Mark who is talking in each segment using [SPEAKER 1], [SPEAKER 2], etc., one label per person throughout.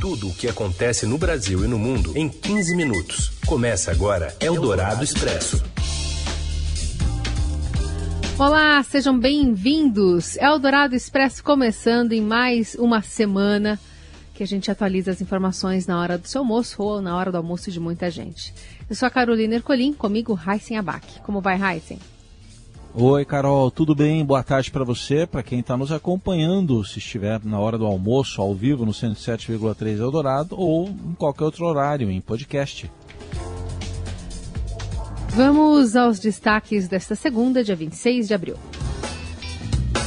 [SPEAKER 1] Tudo o que acontece no Brasil e no mundo em 15 minutos. Começa agora Eldorado Expresso.
[SPEAKER 2] Olá, sejam bem-vindos. Eldorado Expresso começando em mais uma semana que a gente atualiza as informações na hora do seu almoço ou na hora do almoço de muita gente. Eu sou a Carolina Ercolim, comigo Heisen Abac. Como vai, Heisen?
[SPEAKER 3] Oi, Carol, tudo bem? Boa tarde para você, para quem está nos acompanhando, se estiver na hora do almoço, ao vivo, no 107,3 Eldorado, ou em qualquer outro horário, em podcast.
[SPEAKER 2] Vamos aos destaques desta segunda, dia 26 de abril.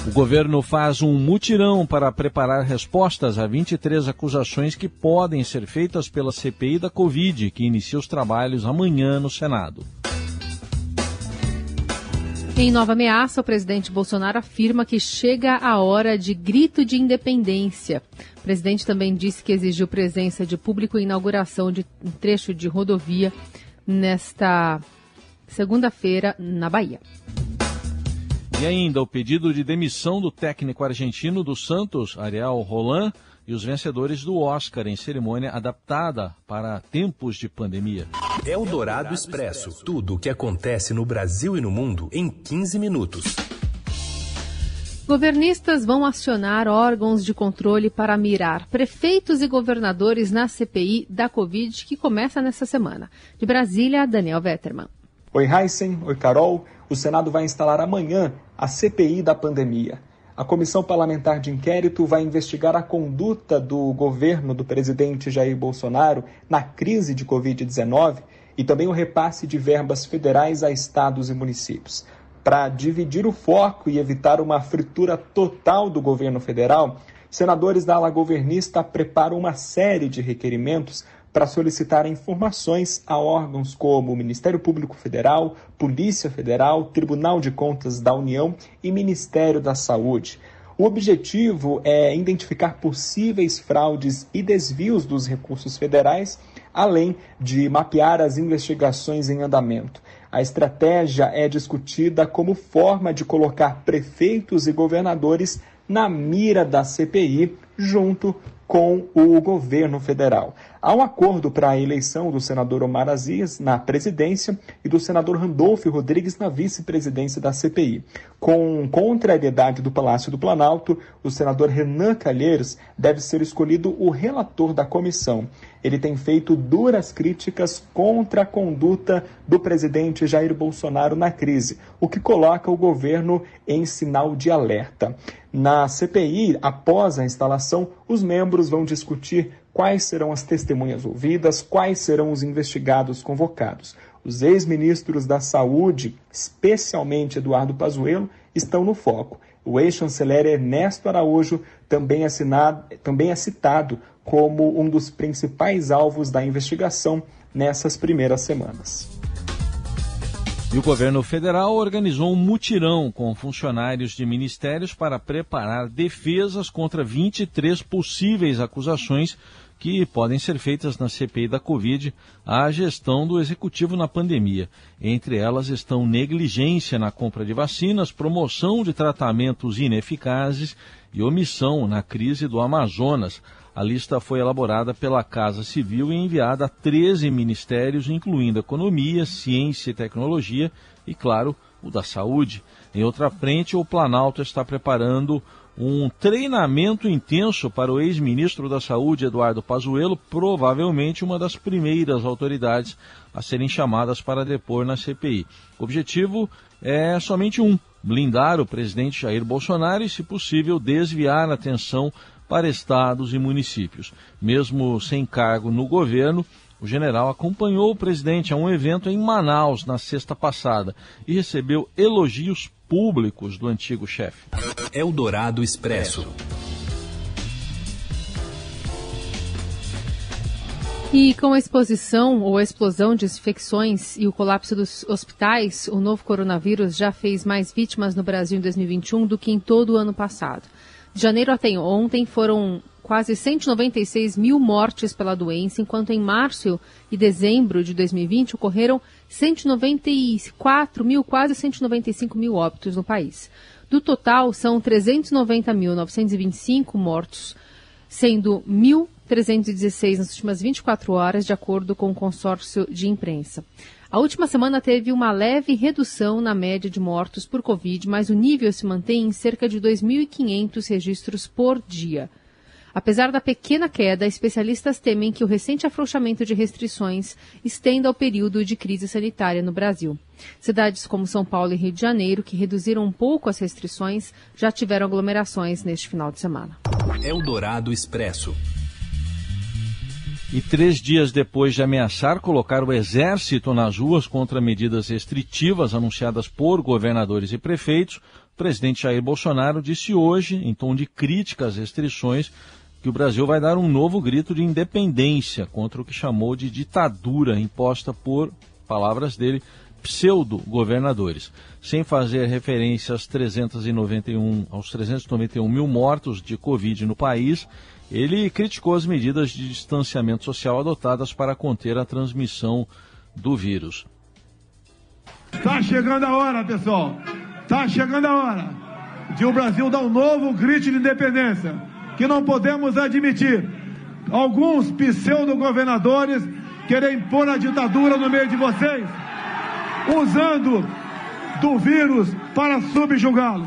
[SPEAKER 3] O governo faz um mutirão para preparar respostas a 23 acusações que podem ser feitas pela CPI da Covid, que inicia os trabalhos amanhã no Senado.
[SPEAKER 2] Em nova ameaça, o presidente Bolsonaro afirma que chega a hora de grito de independência. O presidente também disse que exigiu presença de público em inauguração de um trecho de rodovia nesta segunda-feira na Bahia.
[SPEAKER 3] E ainda o pedido de demissão do técnico argentino do Santos, Ariel Roland, e os vencedores do Oscar em cerimônia adaptada para tempos de pandemia.
[SPEAKER 1] É o Dourado Expresso. Tudo o que acontece no Brasil e no mundo em 15 minutos.
[SPEAKER 2] Governistas vão acionar órgãos de controle para mirar prefeitos e governadores na CPI da Covid que começa nessa semana. De Brasília, Daniel Vetterman.
[SPEAKER 4] Oi, Heisen. Oi, Carol. O Senado vai instalar amanhã a CPI da pandemia. A comissão parlamentar de inquérito vai investigar a conduta do governo do presidente Jair Bolsonaro na crise de Covid-19 e também o repasse de verbas federais a estados e municípios. Para dividir o foco e evitar uma fritura total do governo federal, senadores da ala governista preparam uma série de requerimentos para solicitar informações a órgãos como o Ministério Público Federal, Polícia Federal, Tribunal de Contas da União e Ministério da Saúde. O objetivo é identificar possíveis fraudes e desvios dos recursos federais, além de mapear as investigações em andamento. A estratégia é discutida como forma de colocar prefeitos e governadores na mira da CPI, junto com o governo federal. Há um acordo para a eleição do senador Omar Aziz na presidência e do senador Randolfo Rodrigues na vice-presidência da CPI. Com contrariedade do Palácio do Planalto, o senador Renan Calheiros deve ser escolhido o relator da comissão. Ele tem feito duras críticas contra a conduta do presidente Jair Bolsonaro na crise, o que coloca o governo em sinal de alerta. Na CPI, após a instalação, os membros vão discutir quais serão as testemunhas ouvidas, quais serão os investigados convocados. Os ex-ministros da Saúde, especialmente Eduardo Pazuello, estão no foco. O ex-chanceler Ernesto Araújo também é, também é citado como um dos principais alvos da investigação nessas primeiras semanas.
[SPEAKER 3] E o governo federal organizou um mutirão com funcionários de ministérios para preparar defesas contra 23 possíveis acusações que podem ser feitas na CPI da Covid à gestão do executivo na pandemia. Entre elas estão negligência na compra de vacinas, promoção de tratamentos ineficazes e omissão na crise do Amazonas. A lista foi elaborada pela Casa Civil e enviada a 13 ministérios, incluindo Economia, Ciência e Tecnologia e, claro, o da Saúde. Em outra frente, o Planalto está preparando um treinamento intenso para o ex-ministro da Saúde, Eduardo Pazuello, provavelmente uma das primeiras autoridades a serem chamadas para depor na CPI. O objetivo é somente um: blindar o presidente Jair Bolsonaro e, se possível, desviar a atenção para estados e municípios. Mesmo sem cargo no governo, o general acompanhou o presidente a um evento em Manaus na sexta passada e recebeu elogios públicos do antigo chefe.
[SPEAKER 1] Eldorado Expresso.
[SPEAKER 2] E com a exposição ou a explosão de infecções e o colapso dos hospitais, o novo coronavírus já fez mais vítimas no Brasil em 2021 do que em todo o ano passado. De janeiro até ontem foram quase 196 mil mortes pela doença, enquanto em março e dezembro de 2020 ocorreram 194 mil, quase 195 mil óbitos no país. Do total, são 390.925 mortos, sendo 1.000 316 nas últimas 24 horas, de acordo com o consórcio de imprensa. A última semana teve uma leve redução na média de mortos por Covid, mas o nível se mantém em cerca de 2.500 registros por dia. Apesar da pequena queda, especialistas temem que o recente afrouxamento de restrições estenda o período de crise sanitária no Brasil. Cidades como São Paulo e Rio de Janeiro, que reduziram um pouco as restrições, já tiveram aglomerações neste final de semana.
[SPEAKER 1] Eldorado Expresso.
[SPEAKER 3] E três dias depois de ameaçar colocar o exército nas ruas contra medidas restritivas anunciadas por governadores e prefeitos, o presidente Jair Bolsonaro disse hoje, em tom de crítica às restrições, que o Brasil vai dar um novo grito de independência contra o que chamou de ditadura imposta por, palavras dele, pseudo-governadores. Sem fazer referência às 391, aos 391 mil mortos de Covid no país, ele criticou as medidas de distanciamento social adotadas para conter a transmissão do vírus.
[SPEAKER 5] Está chegando a hora, pessoal. Está chegando a hora de o Brasil dar um novo grito de independência que não podemos admitir alguns pseudo-governadores querem pôr a ditadura no meio de vocês, usando do vírus para subjugá-lo.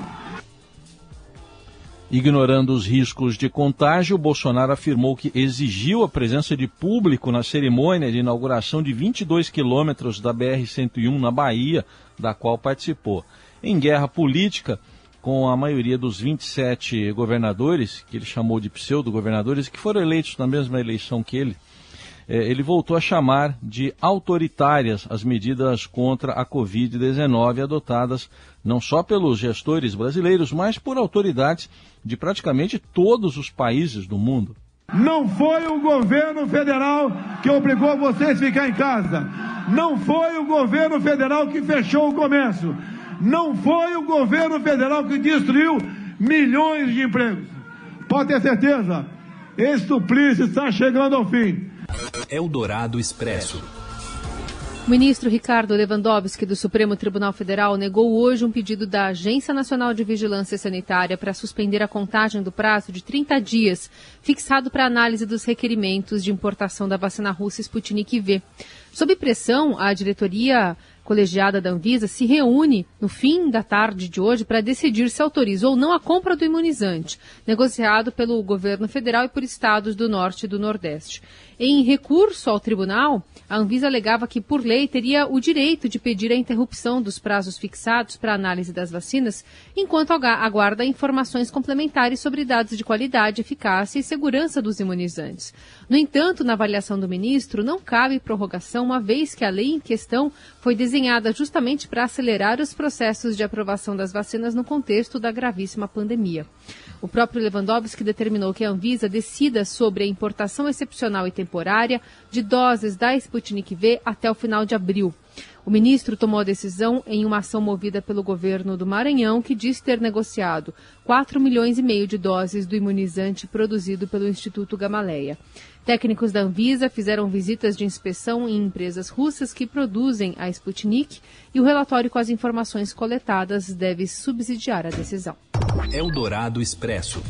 [SPEAKER 3] Ignorando os riscos de contágio, Bolsonaro afirmou que exigiu a presença de público na cerimônia de inauguração de 22 quilômetros da BR-101 na Bahia, da qual participou. Em guerra política, com a maioria dos 27 governadores, que ele chamou de pseudo-governadores, que foram eleitos na mesma eleição que ele, ele voltou a chamar de autoritárias as medidas contra a Covid-19 adotadas não só pelos gestores brasileiros, mas por autoridades de praticamente todos os países do mundo.
[SPEAKER 5] Não foi o governo federal que obrigou vocês a ficar em casa. Não foi o governo federal que fechou o comércio não foi o governo federal que destruiu milhões de empregos. Pode ter certeza, esse suplício está chegando ao fim.
[SPEAKER 1] Eldorado Expresso.
[SPEAKER 2] O ministro Ricardo Lewandowski, do Supremo Tribunal Federal, negou hoje um pedido da Agência Nacional de Vigilância Sanitária para suspender a contagem do prazo de 30 dias, fixado para análise dos requerimentos de importação da vacina russa Sputnik V. Sob pressão, a diretoria colegiada da Anvisa se reúne no fim da tarde de hoje para decidir se autoriza ou não a compra do imunizante, negociado pelo governo federal e por estados do norte e do nordeste. Em recurso ao tribunal, a Anvisa alegava que, por lei, teria o direito de pedir a interrupção dos prazos fixados para análise das vacinas, enquanto aguarda informações complementares sobre dados de qualidade, eficácia e segurança dos imunizantes. No entanto, na avaliação do ministro, não cabe prorrogação, uma vez que a lei em questão foi desenhada justamente para acelerar os processos de aprovação das vacinas no contexto da gravíssima pandemia. O próprio Lewandowski determinou que a Anvisa decida sobre a importação excepcional e temporária de doses da Sputnik V até o final de abril. O ministro tomou a decisão em uma ação movida pelo governo do Maranhão, que diz ter negociado 4 milhões e meio de doses do imunizante produzido pelo Instituto Gamaleia. Técnicos da Anvisa fizeram visitas de inspeção em empresas russas que produzem a Sputnik e o relatório com as informações coletadas deve subsidiar a decisão.
[SPEAKER 1] Eldorado Expresso.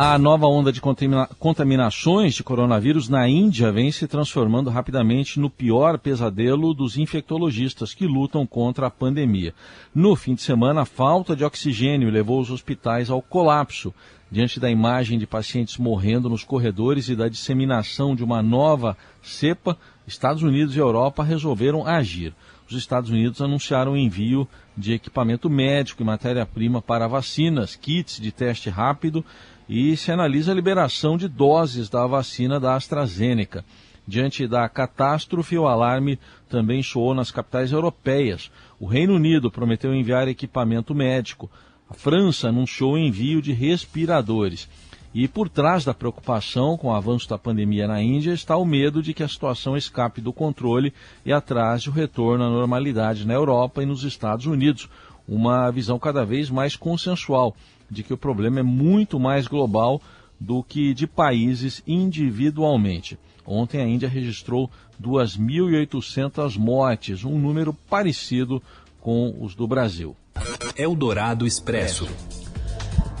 [SPEAKER 3] A nova onda de contaminações de coronavírus na Índia vem se transformando rapidamente no pior pesadelo dos infectologistas que lutam contra a pandemia. No fim de semana, a falta de oxigênio levou os hospitais ao colapso, diante da imagem de pacientes morrendo nos corredores e da disseminação de uma nova cepa. Estados Unidos e Europa resolveram agir. Os Estados Unidos anunciaram o envio de equipamento médico e matéria-prima para vacinas, kits de teste rápido e se analisa a liberação de doses da vacina da AstraZeneca. Diante da catástrofe, o alarme também soou nas capitais europeias. O Reino Unido prometeu enviar equipamento médico. A França anunciou o envio de respiradores. E por trás da preocupação com o avanço da pandemia na Índia está o medo de que a situação escape do controle e atrase o retorno à normalidade na Europa e nos Estados Unidos. Uma visão cada vez mais consensual de que o problema é muito mais global do que de países individualmente. Ontem a Índia registrou 2.800 mortes, um número parecido com os do Brasil.
[SPEAKER 1] Eldorado Expresso.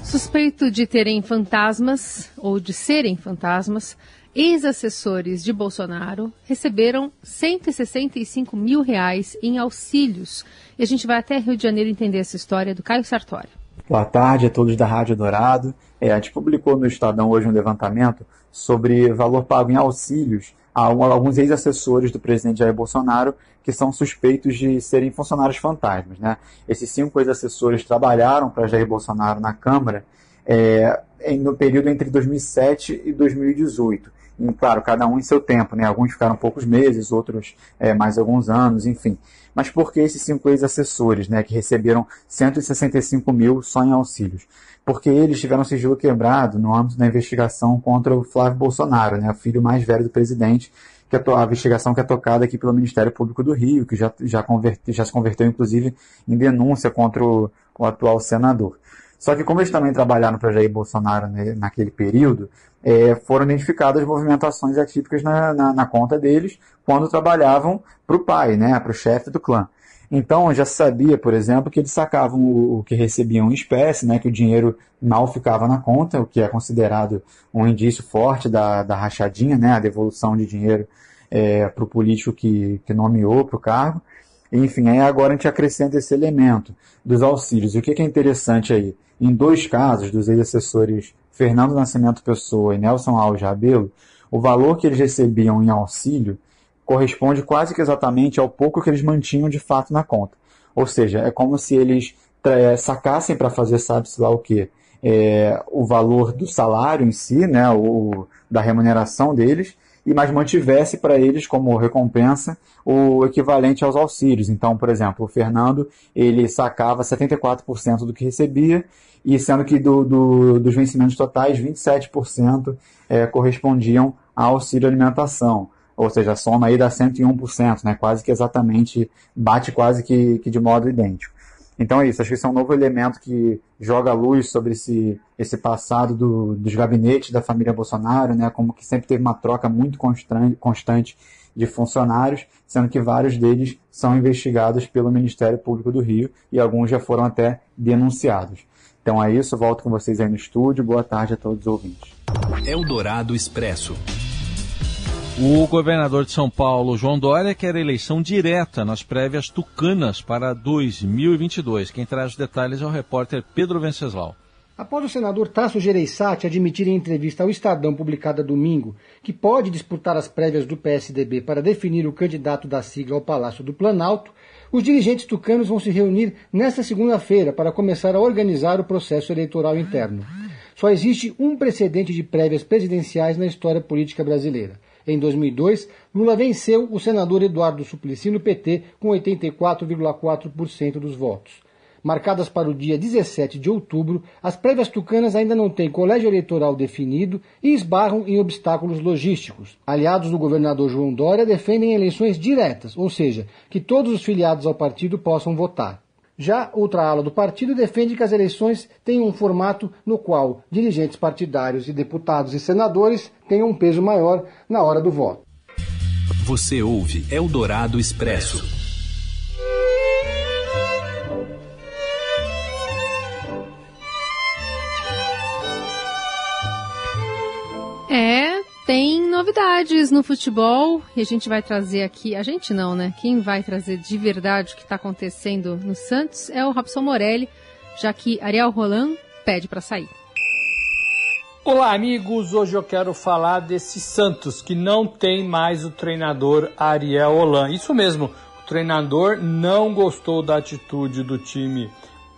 [SPEAKER 2] Suspeito de terem fantasmas ou de serem fantasmas, ex-assessores de Bolsonaro receberam 165 mil reais em auxílios. E a gente vai até Rio de Janeiro entender essa história do Caio Sartori.
[SPEAKER 6] Boa tarde a todos da Rádio Dourado. É, a gente publicou no Estadão hoje um levantamento sobre valor pago em auxílios a alguns ex-assessores do presidente Jair Bolsonaro que são suspeitos de serem funcionários fantasmas. Né? Esses cinco ex-assessores trabalharam para Jair Bolsonaro na Câmara é, no período entre 2007 e 2018. Claro, cada um em seu tempo, né? Alguns ficaram poucos meses, outros é, mais alguns anos, enfim. Mas por que esses cinco ex-assessores, né, que receberam 165 mil só em auxílios? Porque eles tiveram sigilo quebrado no âmbito da investigação contra o Flávio Bolsonaro, né, o filho mais velho do presidente, que é a investigação que é tocada aqui pelo Ministério Público do Rio, que já, já, converte, já se converteu, inclusive, em denúncia contra o, o atual senador. Só que como eles também trabalharam para Jair Bolsonaro né, naquele período, é, foram identificadas movimentações atípicas na, na, na conta deles quando trabalhavam para o pai, né, para o chefe do clã. Então já se sabia, por exemplo, que eles sacavam o, o, que recebiam em espécie, né, que o dinheiro mal ficava na conta, o que é considerado um indício forte da, da rachadinha, né, a devolução de dinheiro é, para o político que, que nomeou para o cargo. Enfim, aí agora a gente acrescenta esse elemento dos auxílios. E o que, que é interessante aí? Em dois casos dos ex-assessores Fernando Nascimento Pessoa e Nelson Alves Rabelo, o valor que eles recebiam em auxílio corresponde quase que exatamente ao pouco que eles mantinham de fato na conta. Ou seja, é como se eles é, sacassem para fazer sabe-se lá o que, é, o valor do salário em si, né, o, da remuneração deles, e mais mantivesse para eles como recompensa o equivalente aos auxílios. Então, por exemplo, o Fernando ele sacava 74% do que recebia e sendo que do, do, dos vencimentos totais 27% é, correspondiam ao auxílio alimentação. Ou seja, a soma aí dá 101%, né? quase que exatamente, bate quase que, que de modo idêntico. Então é isso, acho que isso é um novo elemento que joga luz sobre esse, esse passado do, dos gabinetes da família Bolsonaro, né, como que sempre teve uma troca muito constante de funcionários, sendo que vários deles são investigados pelo Ministério Público do Rio e alguns já foram até denunciados. Então é isso, volto com vocês aí no estúdio. Boa tarde a todos os ouvintes.
[SPEAKER 1] Eldorado Expresso.
[SPEAKER 3] O governador de São Paulo, João Dória, quer eleição direta nas prévias tucanas para 2022. Quem traz os detalhes é o repórter Pedro Venceslau.
[SPEAKER 7] Após o senador Tasso Gereissati admitir em entrevista ao Estadão publicada domingo que pode disputar as prévias do PSDB para definir o candidato da sigla ao Palácio do Planalto, os dirigentes tucanos vão se reunir nesta segunda-feira para começar a organizar o processo eleitoral interno. Só existe um precedente de prévias presidenciais na história política brasileira. Em 2002, Lula venceu o senador Eduardo Suplicy no PT com 84,4% dos votos. Marcadas para o dia 17 de outubro, as prévias tucanas ainda não têm colégio eleitoral definido e esbarram em obstáculos logísticos. Aliados do governador João Dória defendem eleições diretas, ou seja, que todos os filiados ao partido possam votar. Já outra ala do partido defende que as eleições tenham um formato no qual dirigentes partidários e deputados e senadores tenham um peso maior na hora do voto.
[SPEAKER 1] Você ouve Eldorado Expresso.
[SPEAKER 2] É, novidades no futebol e a gente vai trazer aqui. A gente não, né? Quem vai trazer de verdade o que está acontecendo no Santos é o Robson Morelli, já que Ariel Roland pede para sair.
[SPEAKER 8] Olá, amigos. Hoje eu quero falar desse Santos que não tem mais o treinador Ariel Holan. Isso mesmo, o treinador não gostou da atitude do time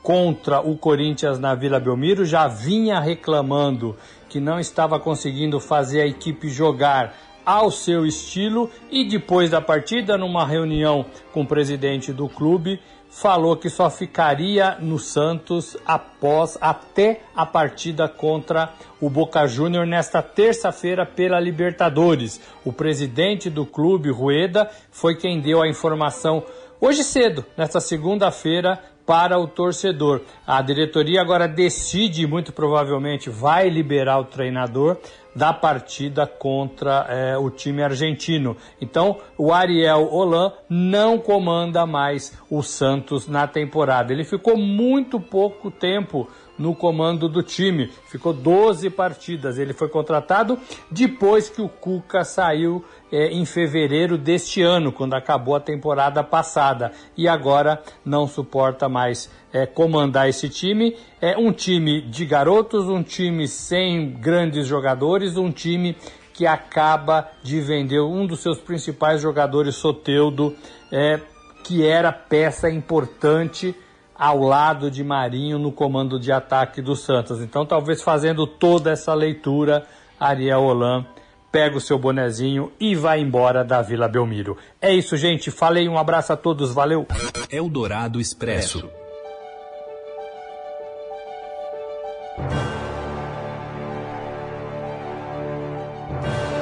[SPEAKER 8] contra o Corinthians na Vila Belmiro, já vinha reclamando que não estava conseguindo fazer a equipe jogar ao seu estilo e depois da partida, numa reunião com o presidente do clube, falou que só ficaria no Santos após até a partida contra o Boca Júnior nesta terça-feira pela Libertadores. O presidente do clube, Rueda, foi quem deu a informação hoje cedo, nesta segunda-feira, para o torcedor. A diretoria agora decide, muito provavelmente vai liberar o treinador da partida contra é, o time argentino. Então, o Ariel Holan não comanda mais o Santos na temporada. Ele ficou muito pouco tempo no comando do time. Ficou 12 partidas. Ele foi contratado depois que o Cuca saiu é, em fevereiro deste ano, quando acabou a temporada passada, e agora não suporta mais é, comandar esse time. É um time de garotos, um time sem grandes jogadores, um time que acaba de vender um dos seus principais jogadores, Soteudo, é, que era peça importante ao lado de Marinho no comando de ataque do Santos. Então, talvez fazendo toda essa leitura, Ariel Holan pega o seu bonezinho e vai embora da Vila Belmiro. É isso, gente. Falei, um abraço a todos, valeu.
[SPEAKER 1] Eldorado Expresso.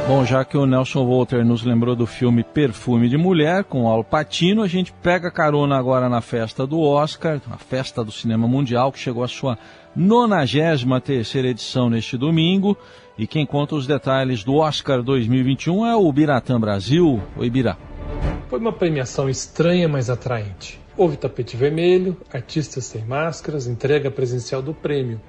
[SPEAKER 3] Bom, já que o Nelson Walter nos lembrou do filme Perfume de Mulher, com Al Pacino, a gente pega carona agora na festa do Oscar, a festa do cinema mundial, que chegou à sua 93 edição neste domingo. E quem conta os detalhes do Oscar 2021 é o Biratã Brasil. Oi, Birá.
[SPEAKER 9] Foi uma premiação estranha, mas atraente. Houve tapete vermelho, artistas sem máscaras, entrega presencial do prêmio.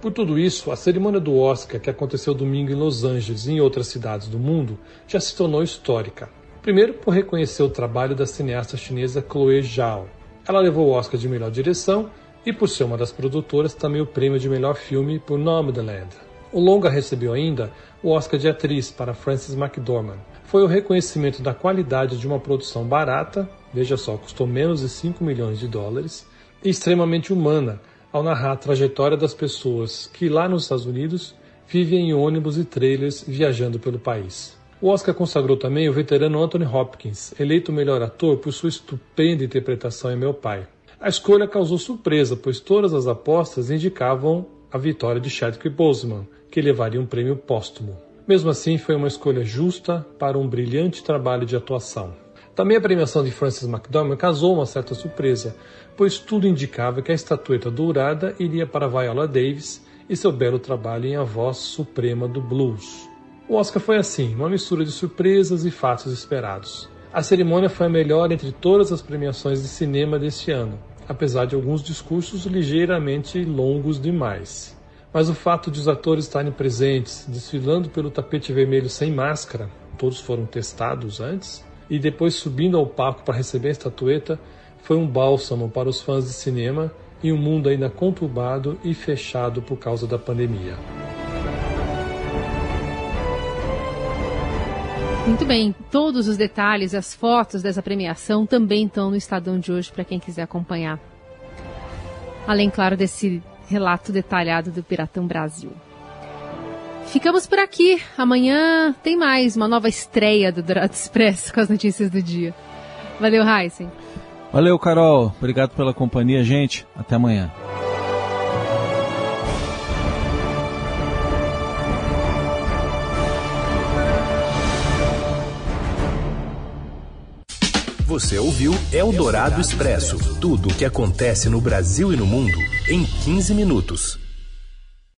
[SPEAKER 9] Por tudo isso, a cerimônia do Oscar, que aconteceu domingo em Los Angeles e em outras cidades do mundo, já se tornou histórica. Primeiro, por reconhecer o trabalho da cineasta chinesa Chloe Zhao. Ela levou o Oscar de melhor direção e, por ser uma das produtoras, também o prêmio de melhor filme por Nomadland. O longa recebeu ainda o Oscar de atriz para Frances McDormand. Foi o reconhecimento da qualidade de uma produção barata, veja só, custou menos de 5 milhões de dólares, e extremamente humana, ao narrar a trajetória das pessoas que lá nos Estados Unidos vivem em ônibus e trailers viajando pelo país. O Oscar consagrou também o veterano Anthony Hopkins, eleito melhor ator por sua estupenda interpretação em Meu Pai. A escolha causou surpresa, pois todas as apostas indicavam a vitória de Chadwick Boseman, que levaria um prêmio póstumo. Mesmo assim, foi uma escolha justa para um brilhante trabalho de atuação. Também a premiação de Frances McDormand causou uma certa surpresa, pois tudo indicava que a estatueta dourada iria para Viola Davis e seu belo trabalho em A Voz Suprema do Blues. O Oscar foi assim, uma mistura de surpresas e fatos esperados. A cerimônia foi a melhor entre todas as premiações de cinema deste ano, apesar de alguns discursos ligeiramente longos demais. Mas o fato de os atores estarem presentes, desfilando pelo tapete vermelho sem máscara, todos foram testados antes, e depois subindo ao palco para receber a estatueta, foi um bálsamo para os fãs de cinema em um mundo ainda conturbado e fechado por causa da pandemia.
[SPEAKER 2] Muito bem, todos os detalhes, as fotos dessa premiação também estão no Estadão de hoje para quem quiser acompanhar. Além, claro, desse relato detalhado do Piratão Brasil. Ficamos por aqui. Amanhã tem mais uma nova estreia do Dourado Expresso com as notícias do dia. Valeu, Heisen.
[SPEAKER 3] Valeu, Carol. Obrigado pela companhia, gente. Até amanhã.
[SPEAKER 1] Você ouviu Eldorado Expresso tudo o que acontece no Brasil e no mundo em 15 minutos.